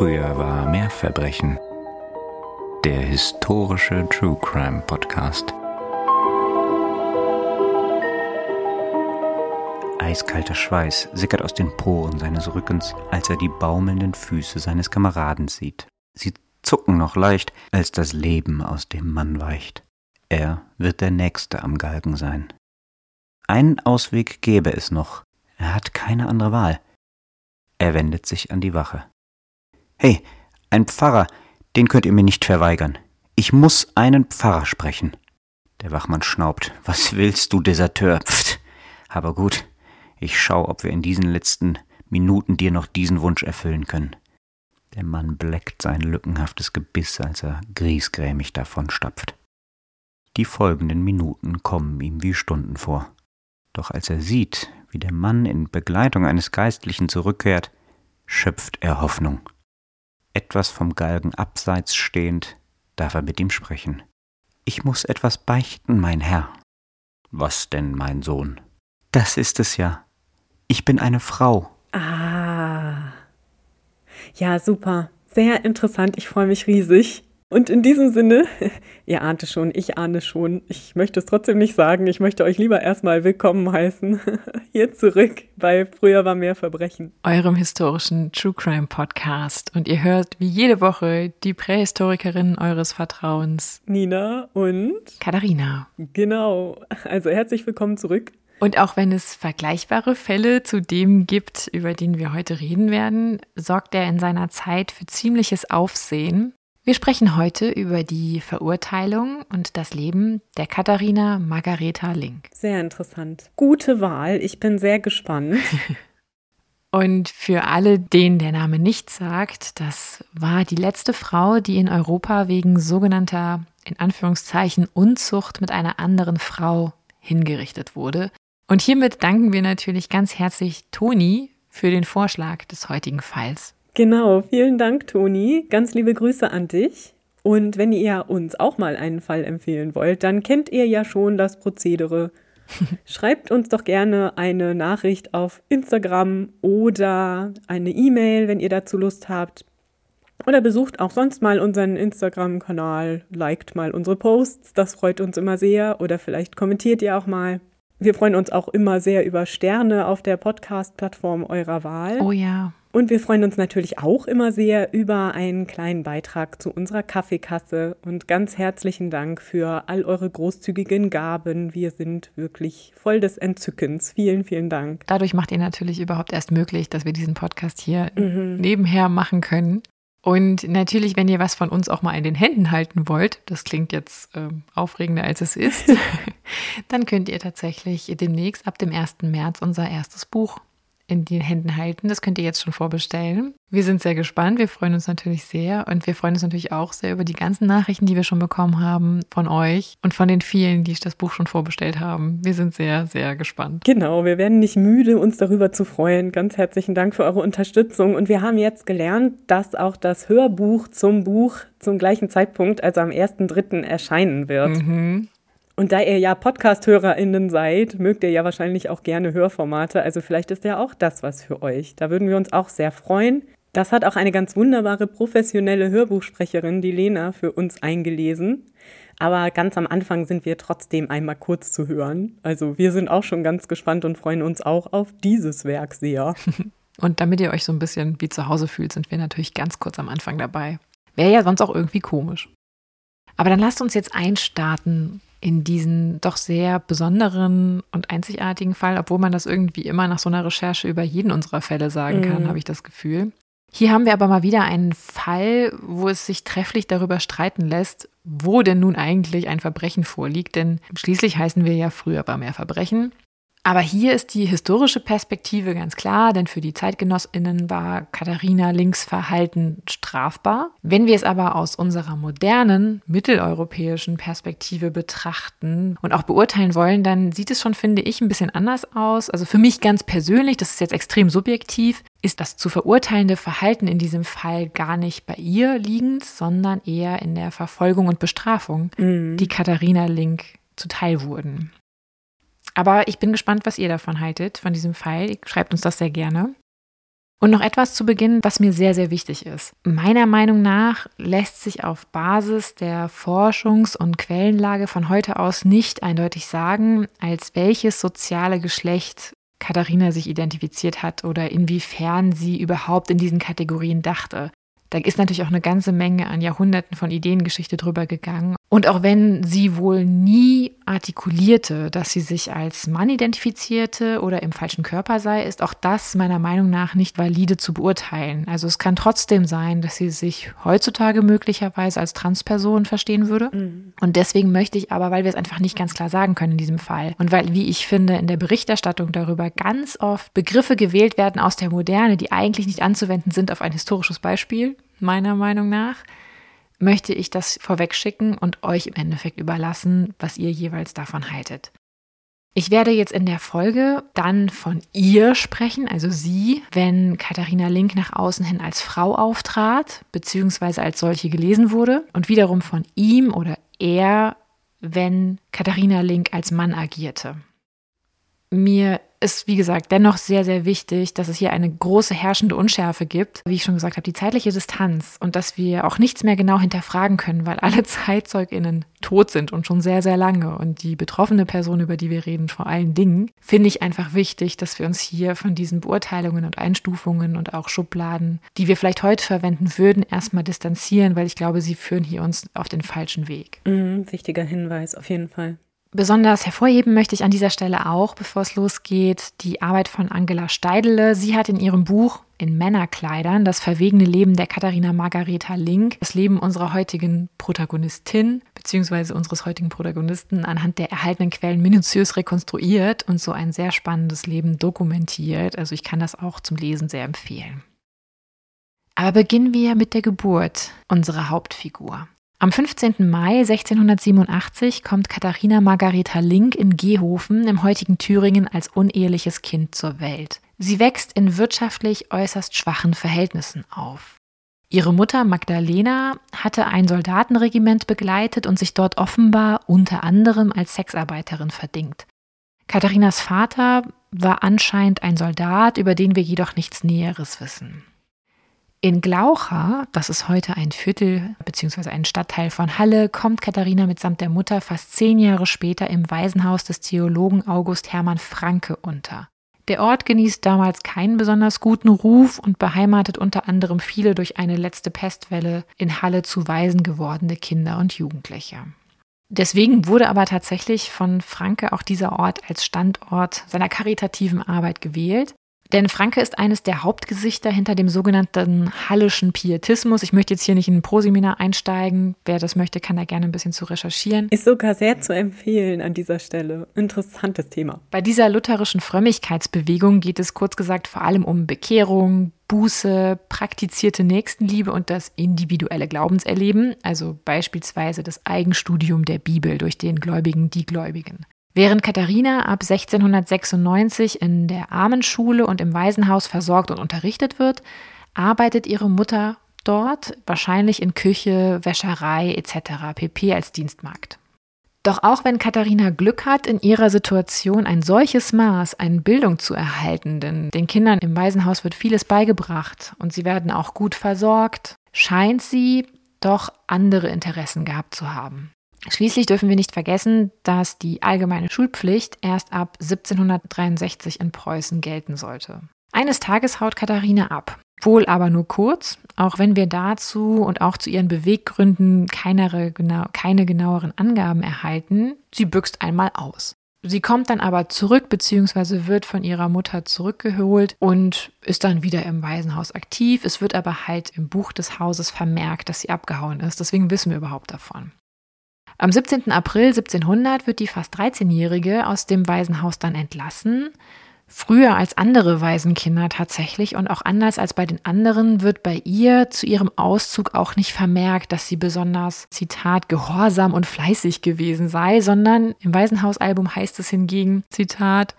Früher war mehr Verbrechen. Der historische True Crime Podcast. Eiskalter Schweiß sickert aus den Poren seines Rückens, als er die baumelnden Füße seines Kameraden sieht. Sie zucken noch leicht, als das Leben aus dem Mann weicht. Er wird der Nächste am Galgen sein. Einen Ausweg gäbe es noch. Er hat keine andere Wahl. Er wendet sich an die Wache. Hey, ein Pfarrer, den könnt ihr mir nicht verweigern. Ich muss einen Pfarrer sprechen. Der Wachmann schnaubt. Was willst du, Deserteur? Pft. Aber gut, ich schau, ob wir in diesen letzten Minuten dir noch diesen Wunsch erfüllen können. Der Mann bleckt sein lückenhaftes Gebiss, als er griesgrämig davonstapft. Die folgenden Minuten kommen ihm wie Stunden vor. Doch als er sieht, wie der Mann in Begleitung eines Geistlichen zurückkehrt, schöpft er Hoffnung. Etwas vom Galgen abseits stehend, darf er mit ihm sprechen. Ich muss etwas beichten, mein Herr. Was denn, mein Sohn? Das ist es ja. Ich bin eine Frau. Ah. Ja, super. Sehr interessant. Ich freue mich riesig. Und in diesem Sinne, ihr ahnte schon, ich ahne schon, ich möchte es trotzdem nicht sagen, ich möchte euch lieber erstmal willkommen heißen, hier zurück bei Früher war mehr Verbrechen. Eurem historischen True Crime Podcast. Und ihr hört wie jede Woche die Prähistorikerin eures Vertrauens. Nina und Katharina. Genau, also herzlich willkommen zurück. Und auch wenn es vergleichbare Fälle zu dem gibt, über den wir heute reden werden, sorgt er in seiner Zeit für ziemliches Aufsehen wir sprechen heute über die Verurteilung und das Leben der Katharina Margareta Link. Sehr interessant. Gute Wahl. Ich bin sehr gespannt. Und für alle, denen der Name nichts sagt, das war die letzte Frau, die in Europa wegen sogenannter, in Anführungszeichen, Unzucht mit einer anderen Frau hingerichtet wurde. Und hiermit danken wir natürlich ganz herzlich Toni für den Vorschlag des heutigen Falls. Genau, vielen Dank, Toni. Ganz liebe Grüße an dich. Und wenn ihr uns auch mal einen Fall empfehlen wollt, dann kennt ihr ja schon das Prozedere. Schreibt uns doch gerne eine Nachricht auf Instagram oder eine E-Mail, wenn ihr dazu Lust habt. Oder besucht auch sonst mal unseren Instagram-Kanal, liked mal unsere Posts, das freut uns immer sehr. Oder vielleicht kommentiert ihr auch mal. Wir freuen uns auch immer sehr über Sterne auf der Podcast-Plattform eurer Wahl. Oh ja. Und wir freuen uns natürlich auch immer sehr über einen kleinen Beitrag zu unserer Kaffeekasse und ganz herzlichen Dank für all eure großzügigen Gaben. Wir sind wirklich voll des Entzückens. Vielen, vielen Dank. Dadurch macht ihr natürlich überhaupt erst möglich, dass wir diesen Podcast hier mhm. nebenher machen können. Und natürlich, wenn ihr was von uns auch mal in den Händen halten wollt, das klingt jetzt äh, aufregender als es ist, dann könnt ihr tatsächlich demnächst ab dem 1. März unser erstes Buch in den Händen halten. Das könnt ihr jetzt schon vorbestellen. Wir sind sehr gespannt. Wir freuen uns natürlich sehr. Und wir freuen uns natürlich auch sehr über die ganzen Nachrichten, die wir schon bekommen haben von euch und von den vielen, die das Buch schon vorbestellt haben. Wir sind sehr, sehr gespannt. Genau, wir werden nicht müde, uns darüber zu freuen. Ganz herzlichen Dank für eure Unterstützung. Und wir haben jetzt gelernt, dass auch das Hörbuch zum Buch zum gleichen Zeitpunkt, also am 1.3. erscheinen wird. Mhm. Und da ihr ja Podcast-HörerInnen seid, mögt ihr ja wahrscheinlich auch gerne Hörformate. Also vielleicht ist ja auch das was für euch. Da würden wir uns auch sehr freuen. Das hat auch eine ganz wunderbare professionelle Hörbuchsprecherin, die Lena, für uns eingelesen. Aber ganz am Anfang sind wir trotzdem einmal kurz zu hören. Also wir sind auch schon ganz gespannt und freuen uns auch auf dieses Werk sehr. Und damit ihr euch so ein bisschen wie zu Hause fühlt, sind wir natürlich ganz kurz am Anfang dabei. Wäre ja sonst auch irgendwie komisch. Aber dann lasst uns jetzt einstarten in diesen doch sehr besonderen und einzigartigen Fall, obwohl man das irgendwie immer nach so einer Recherche über jeden unserer Fälle sagen kann, mhm. habe ich das Gefühl. Hier haben wir aber mal wieder einen Fall, wo es sich trefflich darüber streiten lässt, wo denn nun eigentlich ein Verbrechen vorliegt, denn schließlich heißen wir ja früher war mehr Verbrechen. Aber hier ist die historische Perspektive ganz klar, denn für die Zeitgenossinnen war Katharina Links Verhalten strafbar. Wenn wir es aber aus unserer modernen, mitteleuropäischen Perspektive betrachten und auch beurteilen wollen, dann sieht es schon, finde ich, ein bisschen anders aus. Also für mich ganz persönlich, das ist jetzt extrem subjektiv, ist das zu verurteilende Verhalten in diesem Fall gar nicht bei ihr liegend, sondern eher in der Verfolgung und Bestrafung, mhm. die Katharina Link zuteil wurden. Aber ich bin gespannt, was ihr davon haltet, von diesem Fall. Schreibt uns das sehr gerne. Und noch etwas zu Beginn, was mir sehr, sehr wichtig ist. Meiner Meinung nach lässt sich auf Basis der Forschungs- und Quellenlage von heute aus nicht eindeutig sagen, als welches soziale Geschlecht Katharina sich identifiziert hat oder inwiefern sie überhaupt in diesen Kategorien dachte. Da ist natürlich auch eine ganze Menge an Jahrhunderten von Ideengeschichte drüber gegangen. Und auch wenn sie wohl nie artikulierte, dass sie sich als Mann identifizierte oder im falschen Körper sei, ist auch das meiner Meinung nach nicht valide zu beurteilen. Also es kann trotzdem sein, dass sie sich heutzutage möglicherweise als Transperson verstehen würde. Mhm. Und deswegen möchte ich aber, weil wir es einfach nicht ganz klar sagen können in diesem Fall und weil, wie ich finde, in der Berichterstattung darüber ganz oft Begriffe gewählt werden aus der Moderne, die eigentlich nicht anzuwenden sind auf ein historisches Beispiel, meiner Meinung nach, möchte ich das vorwegschicken und euch im Endeffekt überlassen, was ihr jeweils davon haltet. Ich werde jetzt in der Folge dann von ihr sprechen, also sie, wenn Katharina Link nach außen hin als Frau auftrat, beziehungsweise als solche gelesen wurde, und wiederum von ihm oder er, wenn Katharina Link als Mann agierte. Mir ist, wie gesagt, dennoch sehr, sehr wichtig, dass es hier eine große herrschende Unschärfe gibt. Wie ich schon gesagt habe, die zeitliche Distanz und dass wir auch nichts mehr genau hinterfragen können, weil alle ZeitzeugInnen tot sind und schon sehr, sehr lange. Und die betroffene Person, über die wir reden, vor allen Dingen, finde ich einfach wichtig, dass wir uns hier von diesen Beurteilungen und Einstufungen und auch Schubladen, die wir vielleicht heute verwenden würden, erstmal distanzieren, weil ich glaube, sie führen hier uns auf den falschen Weg. Mhm, wichtiger Hinweis, auf jeden Fall. Besonders hervorheben möchte ich an dieser Stelle auch, bevor es losgeht, die Arbeit von Angela Steidele. Sie hat in ihrem Buch in Männerkleidern das verwegene Leben der Katharina Margareta Link, das Leben unserer heutigen Protagonistin bzw. unseres heutigen Protagonisten anhand der erhaltenen Quellen minutiös rekonstruiert und so ein sehr spannendes Leben dokumentiert. Also ich kann das auch zum Lesen sehr empfehlen. Aber beginnen wir mit der Geburt unserer Hauptfigur. Am 15. Mai 1687 kommt Katharina Margareta Link in Gehofen im heutigen Thüringen als uneheliches Kind zur Welt. Sie wächst in wirtschaftlich äußerst schwachen Verhältnissen auf. Ihre Mutter Magdalena hatte ein Soldatenregiment begleitet und sich dort offenbar unter anderem als Sexarbeiterin verdingt. Katharinas Vater war anscheinend ein Soldat, über den wir jedoch nichts Näheres wissen. In Glaucha, das ist heute ein Viertel bzw. ein Stadtteil von Halle, kommt Katharina mitsamt der Mutter fast zehn Jahre später im Waisenhaus des Theologen August Hermann Franke unter. Der Ort genießt damals keinen besonders guten Ruf und beheimatet unter anderem viele durch eine letzte Pestwelle in Halle zu Waisen gewordene Kinder und Jugendliche. Deswegen wurde aber tatsächlich von Franke auch dieser Ort als Standort seiner karitativen Arbeit gewählt. Denn Franke ist eines der Hauptgesichter hinter dem sogenannten Hallischen Pietismus. Ich möchte jetzt hier nicht in ein Proseminar einsteigen. Wer das möchte, kann da gerne ein bisschen zu recherchieren. Ist sogar sehr zu empfehlen an dieser Stelle. Interessantes Thema. Bei dieser lutherischen Frömmigkeitsbewegung geht es kurz gesagt vor allem um Bekehrung, Buße, praktizierte Nächstenliebe und das individuelle Glaubenserleben, also beispielsweise das Eigenstudium der Bibel durch den Gläubigen, die Gläubigen. Während Katharina ab 1696 in der Armenschule und im Waisenhaus versorgt und unterrichtet wird, arbeitet ihre Mutter dort, wahrscheinlich in Küche, Wäscherei etc. pp. als Dienstmagd. Doch auch wenn Katharina Glück hat, in ihrer Situation ein solches Maß an Bildung zu erhalten, denn den Kindern im Waisenhaus wird vieles beigebracht und sie werden auch gut versorgt, scheint sie doch andere Interessen gehabt zu haben. Schließlich dürfen wir nicht vergessen, dass die allgemeine Schulpflicht erst ab 1763 in Preußen gelten sollte. Eines Tages haut Katharina ab. Wohl aber nur kurz, auch wenn wir dazu und auch zu ihren Beweggründen keine, genau, keine genaueren Angaben erhalten. Sie büxt einmal aus. Sie kommt dann aber zurück bzw. wird von ihrer Mutter zurückgeholt und ist dann wieder im Waisenhaus aktiv. Es wird aber halt im Buch des Hauses vermerkt, dass sie abgehauen ist. Deswegen wissen wir überhaupt davon. Am 17. April 1700 wird die fast 13-Jährige aus dem Waisenhaus dann entlassen. Früher als andere Waisenkinder tatsächlich und auch anders als bei den anderen wird bei ihr zu ihrem Auszug auch nicht vermerkt, dass sie besonders, Zitat, gehorsam und fleißig gewesen sei, sondern im Waisenhausalbum heißt es hingegen, Zitat,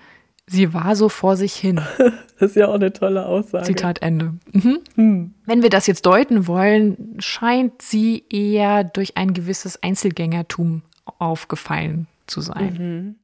Sie war so vor sich hin. Das ist ja auch eine tolle Aussage. Zitat Ende. Mhm. Hm. Wenn wir das jetzt deuten wollen, scheint sie eher durch ein gewisses Einzelgängertum aufgefallen zu sein. Mhm.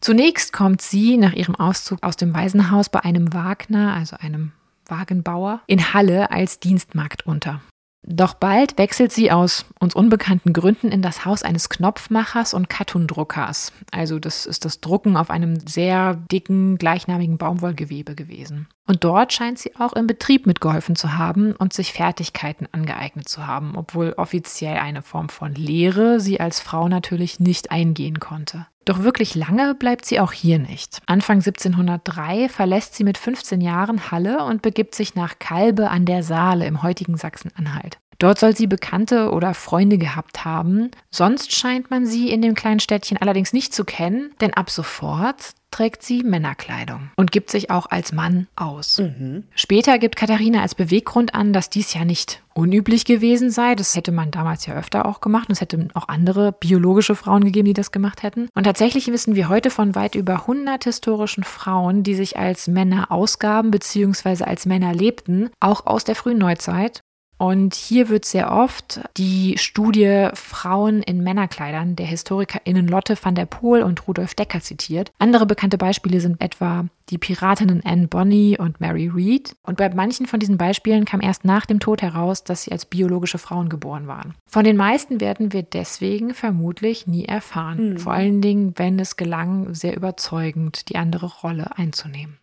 Zunächst kommt sie nach ihrem Auszug aus dem Waisenhaus bei einem Wagner, also einem Wagenbauer, in Halle als Dienstmagd unter. Doch bald wechselt sie aus uns unbekannten Gründen in das Haus eines Knopfmachers und Kattundruckers. Also das ist das Drucken auf einem sehr dicken, gleichnamigen Baumwollgewebe gewesen. Und dort scheint sie auch im Betrieb mitgeholfen zu haben und sich Fertigkeiten angeeignet zu haben, obwohl offiziell eine Form von Lehre sie als Frau natürlich nicht eingehen konnte. Doch wirklich lange bleibt sie auch hier nicht. Anfang 1703 verlässt sie mit 15 Jahren Halle und begibt sich nach Kalbe an der Saale im heutigen Sachsen-Anhalt. Dort soll sie Bekannte oder Freunde gehabt haben. Sonst scheint man sie in dem kleinen Städtchen allerdings nicht zu kennen, denn ab sofort trägt sie Männerkleidung und gibt sich auch als Mann aus. Mhm. Später gibt Katharina als Beweggrund an, dass dies ja nicht unüblich gewesen sei. Das hätte man damals ja öfter auch gemacht. Es hätte auch andere biologische Frauen gegeben, die das gemacht hätten. Und tatsächlich wissen wir heute von weit über 100 historischen Frauen, die sich als Männer ausgaben bzw. als Männer lebten, auch aus der frühen Neuzeit. Und hier wird sehr oft die Studie Frauen in Männerkleidern der HistorikerInnen Lotte van der Poel und Rudolf Decker zitiert. Andere bekannte Beispiele sind etwa die Piratinnen Anne Bonny und Mary Read. Und bei manchen von diesen Beispielen kam erst nach dem Tod heraus, dass sie als biologische Frauen geboren waren. Von den meisten werden wir deswegen vermutlich nie erfahren. Mhm. Vor allen Dingen, wenn es gelang, sehr überzeugend die andere Rolle einzunehmen.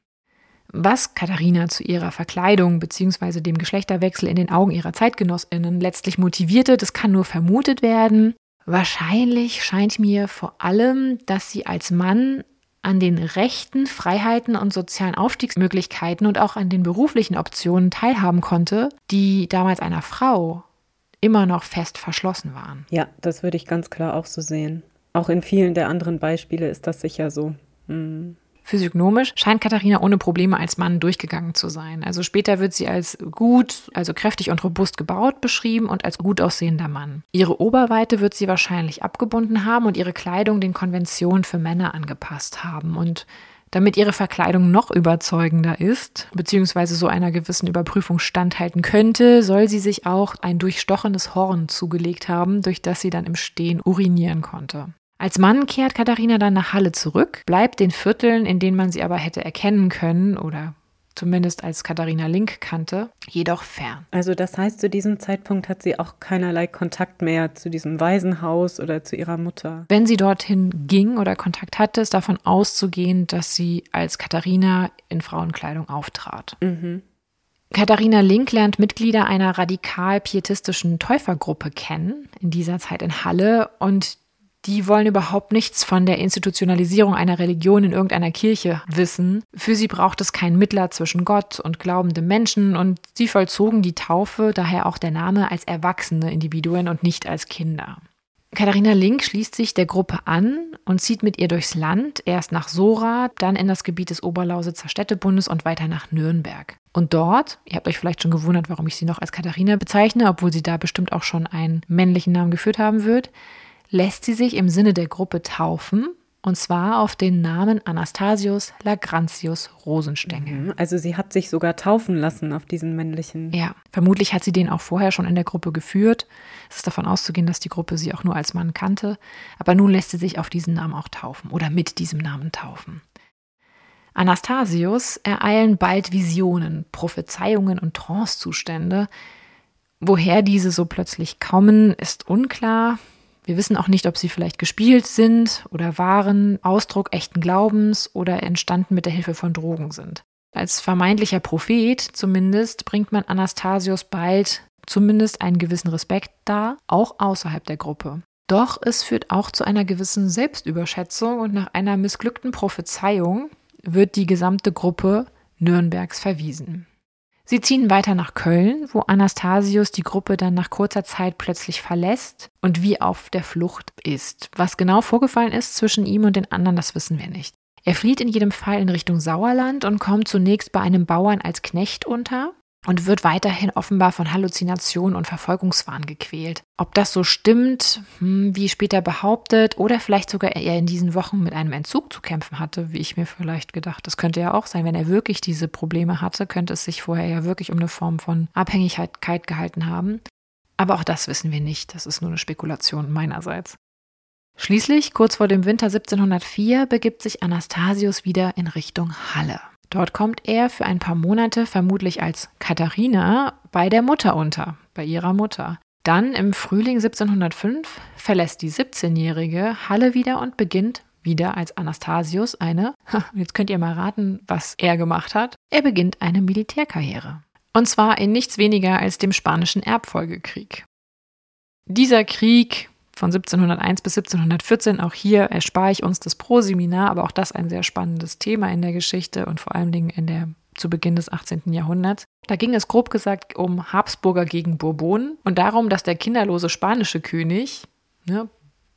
Was Katharina zu ihrer Verkleidung bzw. dem Geschlechterwechsel in den Augen ihrer Zeitgenossinnen letztlich motivierte, das kann nur vermutet werden. Wahrscheinlich scheint mir vor allem, dass sie als Mann an den Rechten, Freiheiten und sozialen Aufstiegsmöglichkeiten und auch an den beruflichen Optionen teilhaben konnte, die damals einer Frau immer noch fest verschlossen waren. Ja, das würde ich ganz klar auch so sehen. Auch in vielen der anderen Beispiele ist das sicher so. Mhm. Physiognomisch scheint Katharina ohne Probleme als Mann durchgegangen zu sein. Also später wird sie als gut, also kräftig und robust gebaut beschrieben und als gut aussehender Mann. Ihre Oberweite wird sie wahrscheinlich abgebunden haben und ihre Kleidung den Konventionen für Männer angepasst haben. Und damit ihre Verkleidung noch überzeugender ist, beziehungsweise so einer gewissen Überprüfung standhalten könnte, soll sie sich auch ein durchstochenes Horn zugelegt haben, durch das sie dann im Stehen urinieren konnte. Als Mann kehrt Katharina dann nach Halle zurück, bleibt den Vierteln, in denen man sie aber hätte erkennen können oder zumindest als Katharina Link kannte, jedoch fern. Also das heißt, zu diesem Zeitpunkt hat sie auch keinerlei Kontakt mehr zu diesem Waisenhaus oder zu ihrer Mutter. Wenn sie dorthin ging oder Kontakt hatte, ist davon auszugehen, dass sie als Katharina in Frauenkleidung auftrat. Mhm. Katharina Link lernt Mitglieder einer radikal-pietistischen Täufergruppe kennen, in dieser Zeit in Halle, und die wollen überhaupt nichts von der Institutionalisierung einer Religion in irgendeiner Kirche wissen. Für sie braucht es keinen Mittler zwischen Gott und glaubendem Menschen und sie vollzogen die Taufe, daher auch der Name, als erwachsene Individuen und nicht als Kinder. Katharina Link schließt sich der Gruppe an und zieht mit ihr durchs Land, erst nach Sora, dann in das Gebiet des Oberlausitzer Städtebundes und weiter nach Nürnberg. Und dort, ihr habt euch vielleicht schon gewundert, warum ich sie noch als Katharina bezeichne, obwohl sie da bestimmt auch schon einen männlichen Namen geführt haben wird, lässt sie sich im Sinne der Gruppe taufen, und zwar auf den Namen Anastasius Lagrantius Rosenstengel. Mhm, also sie hat sich sogar taufen lassen auf diesen männlichen. Ja, vermutlich hat sie den auch vorher schon in der Gruppe geführt. Es ist davon auszugehen, dass die Gruppe sie auch nur als Mann kannte. Aber nun lässt sie sich auf diesen Namen auch taufen oder mit diesem Namen taufen. Anastasius ereilen bald Visionen, Prophezeiungen und Trancezustände. Woher diese so plötzlich kommen, ist unklar. Wir wissen auch nicht, ob sie vielleicht gespielt sind oder waren, Ausdruck echten Glaubens oder entstanden mit der Hilfe von Drogen sind. Als vermeintlicher Prophet zumindest bringt man Anastasius bald zumindest einen gewissen Respekt dar, auch außerhalb der Gruppe. Doch es führt auch zu einer gewissen Selbstüberschätzung und nach einer missglückten Prophezeiung wird die gesamte Gruppe Nürnbergs verwiesen. Sie ziehen weiter nach Köln, wo Anastasius die Gruppe dann nach kurzer Zeit plötzlich verlässt und wie auf der Flucht ist. Was genau vorgefallen ist zwischen ihm und den anderen, das wissen wir nicht. Er flieht in jedem Fall in Richtung Sauerland und kommt zunächst bei einem Bauern als Knecht unter und wird weiterhin offenbar von Halluzinationen und Verfolgungswahn gequält. Ob das so stimmt, hm, wie später behauptet, oder vielleicht sogar er in diesen Wochen mit einem Entzug zu kämpfen hatte, wie ich mir vielleicht gedacht. Das könnte ja auch sein, wenn er wirklich diese Probleme hatte, könnte es sich vorher ja wirklich um eine Form von Abhängigkeit gehalten haben. Aber auch das wissen wir nicht. Das ist nur eine Spekulation meinerseits. Schließlich, kurz vor dem Winter 1704, begibt sich Anastasius wieder in Richtung Halle. Dort kommt er für ein paar Monate vermutlich als Katharina bei der Mutter unter, bei ihrer Mutter. Dann im Frühling 1705 verlässt die 17-jährige Halle wieder und beginnt wieder als Anastasius eine, jetzt könnt ihr mal raten, was er gemacht hat. Er beginnt eine Militärkarriere. Und zwar in nichts weniger als dem Spanischen Erbfolgekrieg. Dieser Krieg von 1701 bis 1714, auch hier erspare ich uns das Proseminar, aber auch das ein sehr spannendes Thema in der Geschichte und vor allen Dingen in der zu Beginn des 18. Jahrhunderts. Da ging es grob gesagt um Habsburger gegen Bourbonen und darum, dass der kinderlose spanische König, ne,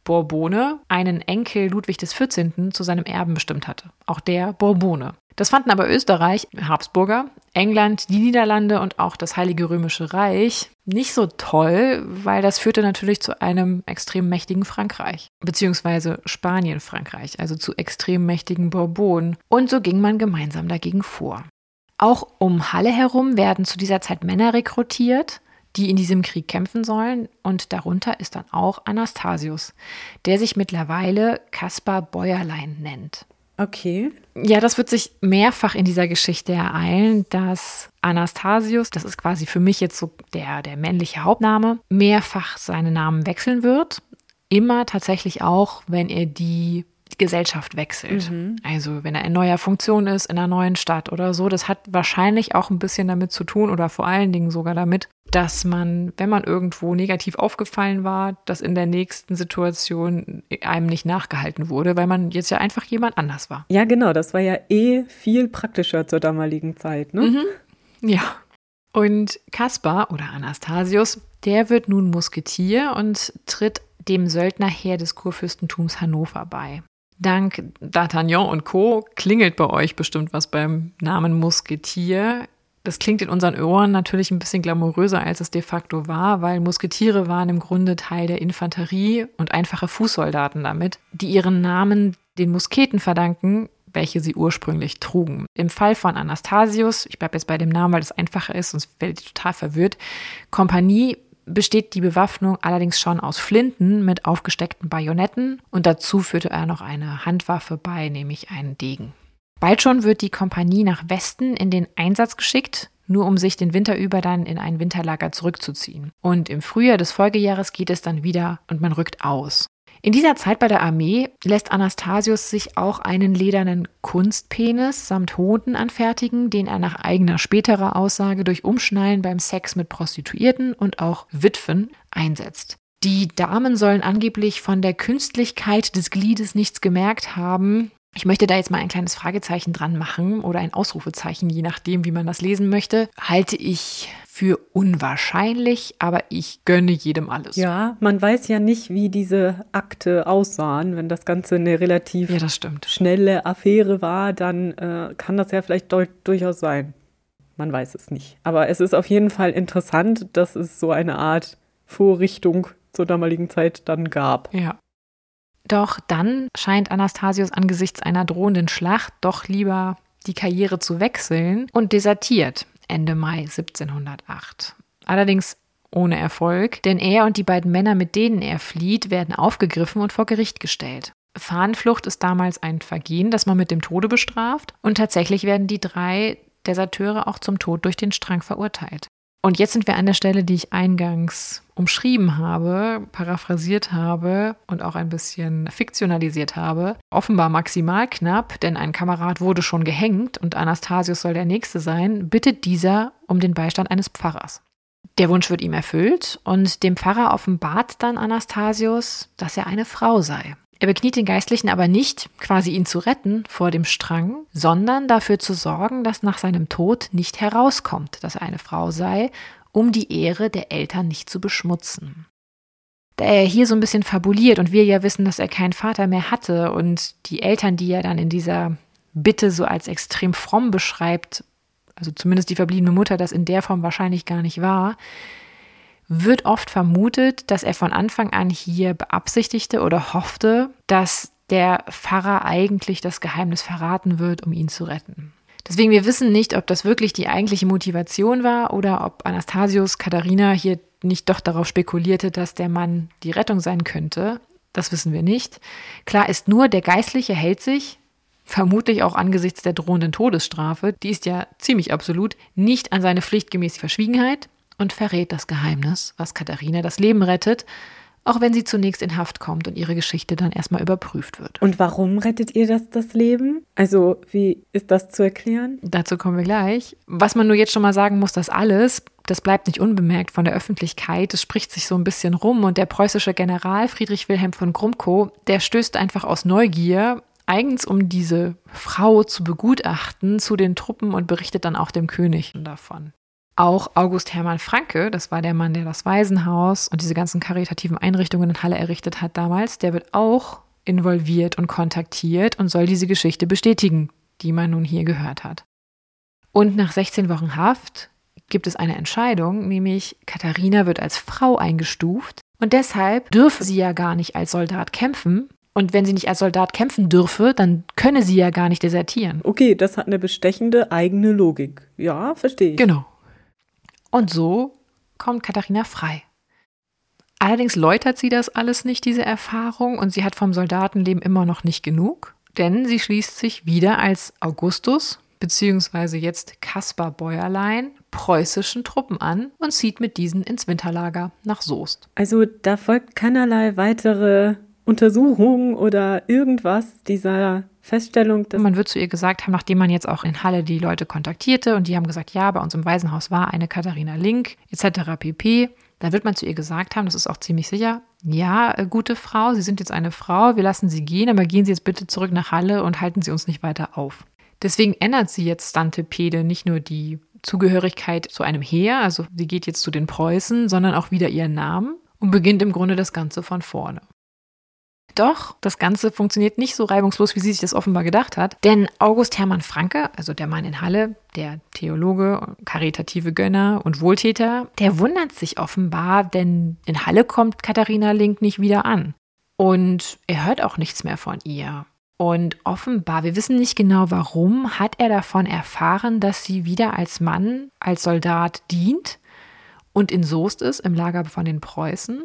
Bourbone, einen Enkel Ludwig XIV. zu seinem Erben bestimmt hatte. Auch der Bourbone. Das fanden aber Österreich, Habsburger, England, die Niederlande und auch das Heilige Römische Reich nicht so toll, weil das führte natürlich zu einem extrem mächtigen Frankreich, beziehungsweise Spanien-Frankreich, also zu extrem mächtigen Bourbonen. Und so ging man gemeinsam dagegen vor. Auch um Halle herum werden zu dieser Zeit Männer rekrutiert, die in diesem Krieg kämpfen sollen. Und darunter ist dann auch Anastasius, der sich mittlerweile Kaspar Bäuerlein nennt. Okay. Ja, das wird sich mehrfach in dieser Geschichte ereilen, dass Anastasius, das ist quasi für mich jetzt so der, der männliche Hauptname, mehrfach seinen Namen wechseln wird. Immer tatsächlich auch, wenn er die Gesellschaft wechselt. Mhm. Also wenn er in neuer Funktion ist, in einer neuen Stadt oder so. Das hat wahrscheinlich auch ein bisschen damit zu tun oder vor allen Dingen sogar damit, dass man, wenn man irgendwo negativ aufgefallen war, dass in der nächsten Situation einem nicht nachgehalten wurde, weil man jetzt ja einfach jemand anders war. Ja, genau. Das war ja eh viel praktischer zur damaligen Zeit, ne? Mhm. Ja. Und Kaspar oder Anastasius, der wird nun Musketier und tritt dem Söldnerheer des Kurfürstentums Hannover bei. Dank D'Artagnan und Co. klingelt bei euch bestimmt was beim Namen Musketier. Das klingt in unseren Ohren natürlich ein bisschen glamouröser, als es de facto war, weil Musketiere waren im Grunde Teil der Infanterie und einfache Fußsoldaten damit, die ihren Namen den Musketen verdanken, welche sie ursprünglich trugen. Im Fall von Anastasius, ich bleibe jetzt bei dem Namen, weil es einfacher ist, sonst werdet ihr total verwirrt, Kompanie besteht die Bewaffnung allerdings schon aus Flinten mit aufgesteckten Bajonetten und dazu führte er noch eine Handwaffe bei, nämlich einen Degen. Bald schon wird die Kompanie nach Westen in den Einsatz geschickt, nur um sich den Winter über dann in ein Winterlager zurückzuziehen. Und im Frühjahr des Folgejahres geht es dann wieder und man rückt aus. In dieser Zeit bei der Armee lässt Anastasius sich auch einen ledernen Kunstpenis samt Hoden anfertigen, den er nach eigener späterer Aussage durch Umschnallen beim Sex mit Prostituierten und auch Witwen einsetzt. Die Damen sollen angeblich von der Künstlichkeit des Gliedes nichts gemerkt haben, ich möchte da jetzt mal ein kleines Fragezeichen dran machen oder ein Ausrufezeichen, je nachdem, wie man das lesen möchte. Halte ich für unwahrscheinlich, aber ich gönne jedem alles. Ja, man weiß ja nicht, wie diese Akte aussahen. Wenn das Ganze eine relativ ja, schnelle Affäre war, dann äh, kann das ja vielleicht durchaus sein. Man weiß es nicht. Aber es ist auf jeden Fall interessant, dass es so eine Art Vorrichtung zur damaligen Zeit dann gab. Ja. Doch dann scheint Anastasius angesichts einer drohenden Schlacht doch lieber die Karriere zu wechseln und desertiert Ende Mai 1708. Allerdings ohne Erfolg, denn er und die beiden Männer, mit denen er flieht, werden aufgegriffen und vor Gericht gestellt. Fahnenflucht ist damals ein Vergehen, das man mit dem Tode bestraft, und tatsächlich werden die drei Deserteure auch zum Tod durch den Strang verurteilt. Und jetzt sind wir an der Stelle, die ich eingangs umschrieben habe, paraphrasiert habe und auch ein bisschen fiktionalisiert habe. Offenbar maximal knapp, denn ein Kamerad wurde schon gehängt und Anastasius soll der Nächste sein, bittet dieser um den Beistand eines Pfarrers. Der Wunsch wird ihm erfüllt und dem Pfarrer offenbart dann Anastasius, dass er eine Frau sei. Er bekniet den Geistlichen aber nicht, quasi ihn zu retten vor dem Strang, sondern dafür zu sorgen, dass nach seinem Tod nicht herauskommt, dass er eine Frau sei, um die Ehre der Eltern nicht zu beschmutzen. Da er hier so ein bisschen fabuliert und wir ja wissen, dass er keinen Vater mehr hatte und die Eltern, die er dann in dieser Bitte so als extrem fromm beschreibt, also zumindest die verbliebene Mutter das in der Form wahrscheinlich gar nicht war, wird oft vermutet, dass er von Anfang an hier beabsichtigte oder hoffte, dass der Pfarrer eigentlich das Geheimnis verraten wird, um ihn zu retten. Deswegen, wir wissen nicht, ob das wirklich die eigentliche Motivation war oder ob Anastasius Katharina hier nicht doch darauf spekulierte, dass der Mann die Rettung sein könnte. Das wissen wir nicht. Klar ist nur, der Geistliche hält sich vermutlich auch angesichts der drohenden Todesstrafe, die ist ja ziemlich absolut, nicht an seine pflichtgemäße Verschwiegenheit und verrät das Geheimnis, was Katharina das Leben rettet, auch wenn sie zunächst in Haft kommt und ihre Geschichte dann erstmal überprüft wird. Und warum rettet ihr das das Leben? Also, wie ist das zu erklären? Dazu kommen wir gleich. Was man nur jetzt schon mal sagen muss, das alles, das bleibt nicht unbemerkt von der Öffentlichkeit. Es spricht sich so ein bisschen rum und der preußische General Friedrich Wilhelm von Grumkow, der stößt einfach aus Neugier eigens um diese Frau zu begutachten zu den Truppen und berichtet dann auch dem König davon. Auch August Hermann Franke, das war der Mann, der das Waisenhaus und diese ganzen karitativen Einrichtungen in Halle errichtet hat damals, der wird auch involviert und kontaktiert und soll diese Geschichte bestätigen, die man nun hier gehört hat. Und nach 16 Wochen Haft gibt es eine Entscheidung, nämlich Katharina wird als Frau eingestuft und deshalb dürfe sie ja gar nicht als Soldat kämpfen. Und wenn sie nicht als Soldat kämpfen dürfe, dann könne sie ja gar nicht desertieren. Okay, das hat eine bestechende eigene Logik. Ja, verstehe ich. Genau. Und so kommt Katharina frei. Allerdings läutert sie das alles nicht, diese Erfahrung, und sie hat vom Soldatenleben immer noch nicht genug, denn sie schließt sich wieder als Augustus, beziehungsweise jetzt Kaspar Bäuerlein, preußischen Truppen an und zieht mit diesen ins Winterlager nach Soest. Also da folgt keinerlei weitere Untersuchung oder irgendwas dieser Feststellung. man wird zu ihr gesagt haben, nachdem man jetzt auch in Halle die Leute kontaktierte und die haben gesagt, ja, bei uns im Waisenhaus war eine Katharina Link etc. pp. Da wird man zu ihr gesagt haben, das ist auch ziemlich sicher, ja, äh, gute Frau, Sie sind jetzt eine Frau, wir lassen Sie gehen, aber gehen Sie jetzt bitte zurück nach Halle und halten Sie uns nicht weiter auf. Deswegen ändert sie jetzt Stante Pede nicht nur die Zugehörigkeit zu einem Heer, also sie geht jetzt zu den Preußen, sondern auch wieder ihren Namen und beginnt im Grunde das Ganze von vorne. Doch, das Ganze funktioniert nicht so reibungslos, wie sie sich das offenbar gedacht hat. Denn August Hermann Franke, also der Mann in Halle, der Theologe, karitative Gönner und Wohltäter, der wundert sich offenbar, denn in Halle kommt Katharina Link nicht wieder an. Und er hört auch nichts mehr von ihr. Und offenbar, wir wissen nicht genau warum, hat er davon erfahren, dass sie wieder als Mann, als Soldat dient und in Soest ist, im Lager von den Preußen.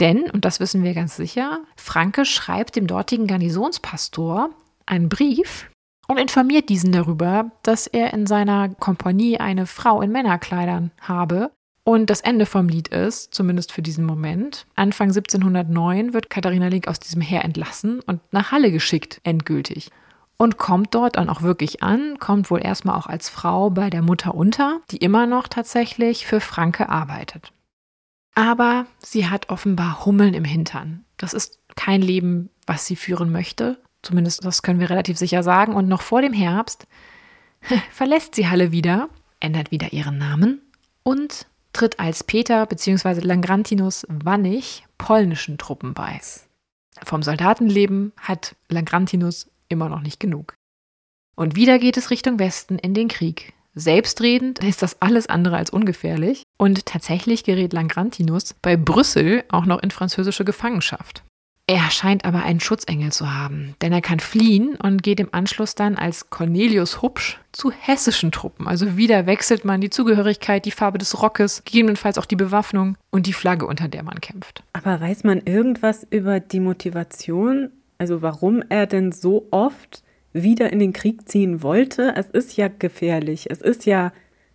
Denn, und das wissen wir ganz sicher, Franke schreibt dem dortigen Garnisonspastor einen Brief und informiert diesen darüber, dass er in seiner Kompanie eine Frau in Männerkleidern habe. Und das Ende vom Lied ist, zumindest für diesen Moment, Anfang 1709 wird Katharina Link aus diesem Heer entlassen und nach Halle geschickt, endgültig. Und kommt dort dann auch wirklich an, kommt wohl erstmal auch als Frau bei der Mutter unter, die immer noch tatsächlich für Franke arbeitet. Aber sie hat offenbar Hummeln im Hintern. Das ist kein Leben, was sie führen möchte. Zumindest das können wir relativ sicher sagen. Und noch vor dem Herbst verlässt sie Halle wieder, ändert wieder ihren Namen und tritt als Peter bzw. Langrantinus Wannig polnischen Truppen bei. Vom Soldatenleben hat Langrantinus immer noch nicht genug. Und wieder geht es Richtung Westen in den Krieg selbstredend ist das alles andere als ungefährlich. Und tatsächlich gerät Langrantinus bei Brüssel auch noch in französische Gefangenschaft. Er scheint aber einen Schutzengel zu haben, denn er kann fliehen und geht im Anschluss dann als Cornelius Hupsch zu hessischen Truppen. Also wieder wechselt man die Zugehörigkeit, die Farbe des Rockes, gegebenenfalls auch die Bewaffnung und die Flagge, unter der man kämpft. Aber weiß man irgendwas über die Motivation? Also warum er denn so oft wieder in den Krieg ziehen wollte. Es ist ja gefährlich. Es ist ja,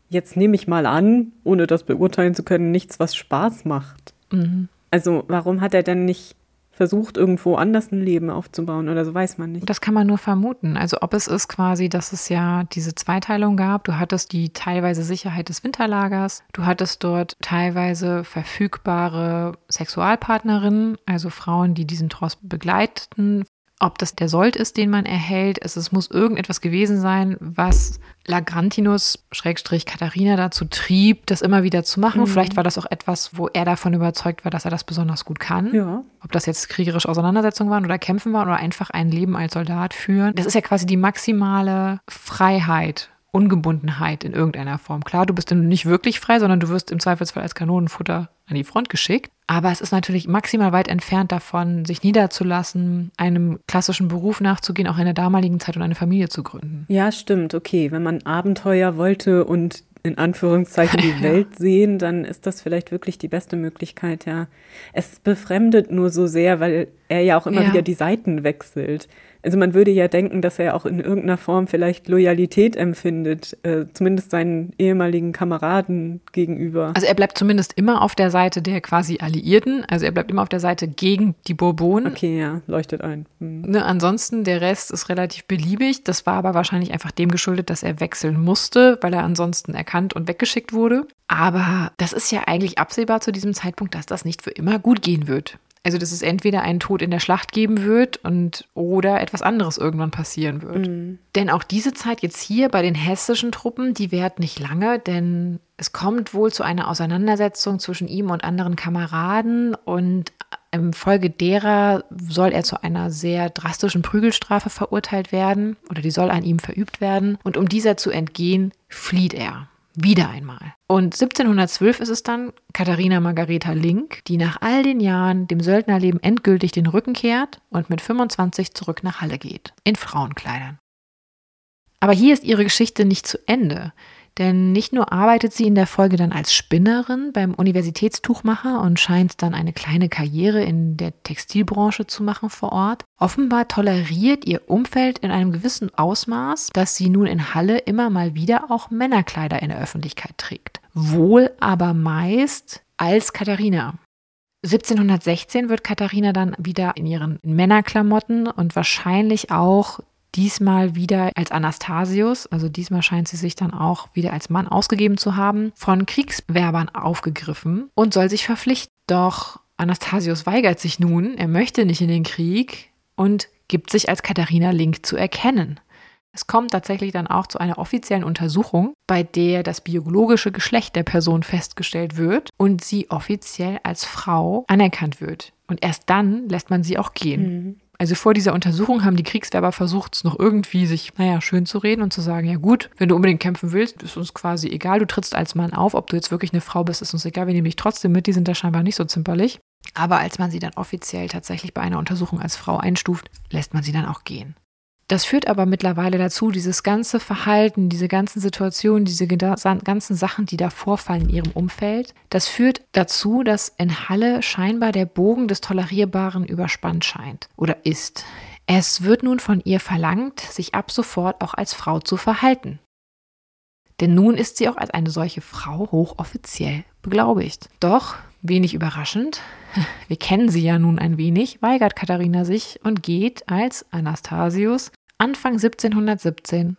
jetzt nehme ich mal an, ohne das beurteilen zu können, nichts, was Spaß macht. Mhm. Also warum hat er denn nicht versucht, irgendwo anders ein Leben aufzubauen oder so, weiß man nicht. Das kann man nur vermuten. Also ob es ist quasi, dass es ja diese Zweiteilung gab. Du hattest die teilweise Sicherheit des Winterlagers. Du hattest dort teilweise verfügbare Sexualpartnerinnen, also Frauen, die diesen Tross begleiteten, ob das der Sold ist, den man erhält. Es, es muss irgendetwas gewesen sein, was Lagrantinus, Schrägstrich Katharina dazu trieb, das immer wieder zu machen. Mhm. Vielleicht war das auch etwas, wo er davon überzeugt war, dass er das besonders gut kann. Ja. Ob das jetzt kriegerische Auseinandersetzungen waren oder Kämpfen waren oder einfach ein Leben als Soldat führen. Das ist ja quasi die maximale Freiheit Ungebundenheit in irgendeiner Form. Klar, du bist dann nicht wirklich frei, sondern du wirst im Zweifelsfall als Kanonenfutter an die Front geschickt. Aber es ist natürlich maximal weit entfernt davon, sich niederzulassen, einem klassischen Beruf nachzugehen, auch in der damaligen Zeit und eine Familie zu gründen. Ja, stimmt. Okay, wenn man Abenteuer wollte und in Anführungszeichen die Welt sehen, dann ist das vielleicht wirklich die beste Möglichkeit, ja. Es befremdet nur so sehr, weil er ja auch immer ja. wieder die Seiten wechselt. Also man würde ja denken, dass er auch in irgendeiner Form vielleicht Loyalität empfindet, äh, zumindest seinen ehemaligen Kameraden gegenüber. Also er bleibt zumindest immer auf der Seite der quasi Alliierten, also er bleibt immer auf der Seite gegen die Bourbonen. Okay, ja, leuchtet ein. Hm. Ne, ansonsten, der Rest ist relativ beliebig. Das war aber wahrscheinlich einfach dem geschuldet, dass er wechseln musste, weil er ansonsten erkannt und weggeschickt wurde. Aber das ist ja eigentlich absehbar zu diesem Zeitpunkt, dass das nicht für immer gut gehen wird. Also, dass es entweder einen Tod in der Schlacht geben wird und oder etwas anderes irgendwann passieren wird. Mhm. Denn auch diese Zeit jetzt hier bei den hessischen Truppen, die währt nicht lange, denn es kommt wohl zu einer Auseinandersetzung zwischen ihm und anderen Kameraden und im Folge derer soll er zu einer sehr drastischen Prügelstrafe verurteilt werden oder die soll an ihm verübt werden. Und um dieser zu entgehen, flieht er. Wieder einmal. Und 1712 ist es dann Katharina Margareta Link, die nach all den Jahren dem Söldnerleben endgültig den Rücken kehrt und mit 25 zurück nach Halle geht. In Frauenkleidern. Aber hier ist ihre Geschichte nicht zu Ende. Denn nicht nur arbeitet sie in der Folge dann als Spinnerin beim Universitätstuchmacher und scheint dann eine kleine Karriere in der Textilbranche zu machen vor Ort. Offenbar toleriert ihr Umfeld in einem gewissen Ausmaß, dass sie nun in Halle immer mal wieder auch Männerkleider in der Öffentlichkeit trägt. Wohl aber meist als Katharina. 1716 wird Katharina dann wieder in ihren Männerklamotten und wahrscheinlich auch diesmal wieder als Anastasius, also diesmal scheint sie sich dann auch wieder als Mann ausgegeben zu haben, von Kriegswerbern aufgegriffen und soll sich verpflichten. Doch Anastasius weigert sich nun, er möchte nicht in den Krieg und gibt sich als Katharina Link zu erkennen. Es kommt tatsächlich dann auch zu einer offiziellen Untersuchung, bei der das biologische Geschlecht der Person festgestellt wird und sie offiziell als Frau anerkannt wird. Und erst dann lässt man sie auch gehen. Mhm. Also vor dieser Untersuchung haben die Kriegswerber versucht, es noch irgendwie sich, naja, schön zu reden und zu sagen, ja gut, wenn du unbedingt kämpfen willst, ist uns quasi egal, du trittst als Mann auf, ob du jetzt wirklich eine Frau bist, ist uns egal, wir nehmen dich trotzdem mit, die sind da scheinbar nicht so zimperlich. Aber als man sie dann offiziell tatsächlich bei einer Untersuchung als Frau einstuft, lässt man sie dann auch gehen. Das führt aber mittlerweile dazu, dieses ganze Verhalten, diese ganzen Situationen, diese ganzen Sachen, die da vorfallen in ihrem Umfeld, das führt dazu, dass in Halle scheinbar der Bogen des Tolerierbaren überspannt scheint oder ist. Es wird nun von ihr verlangt, sich ab sofort auch als Frau zu verhalten. Denn nun ist sie auch als eine solche Frau hochoffiziell beglaubigt. Doch, wenig überraschend, wir kennen sie ja nun ein wenig, weigert Katharina sich und geht als Anastasius Anfang 1717